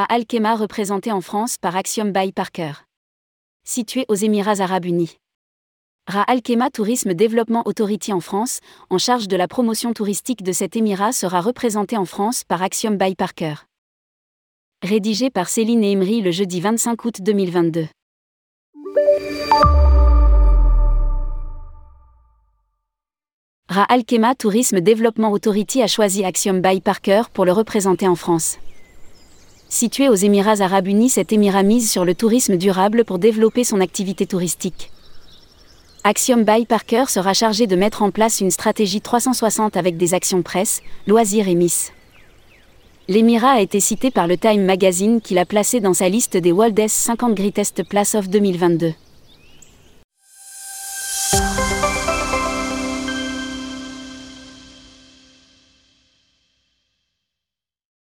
Al Kema représenté en France par Axiom by Parker. Situé aux Émirats Arabes Unis. Ra Al Kema Tourisme Development Authority en France, en charge de la promotion touristique de cet émirat, sera représenté en France par Axiom by Parker. Rédigé par Céline Emery le jeudi 25 août 2022. Ra Al Kema Tourisme Development Authority a choisi Axiom by Parker pour le représenter en France. Situé aux Émirats arabes unis, cet émirat mise sur le tourisme durable pour développer son activité touristique. Axiom by Parker sera chargé de mettre en place une stratégie 360 avec des actions presse, loisirs et miss. L'émirat a été cité par le Time Magazine qui l'a placé dans sa liste des World's 50 Greatest Place of 2022.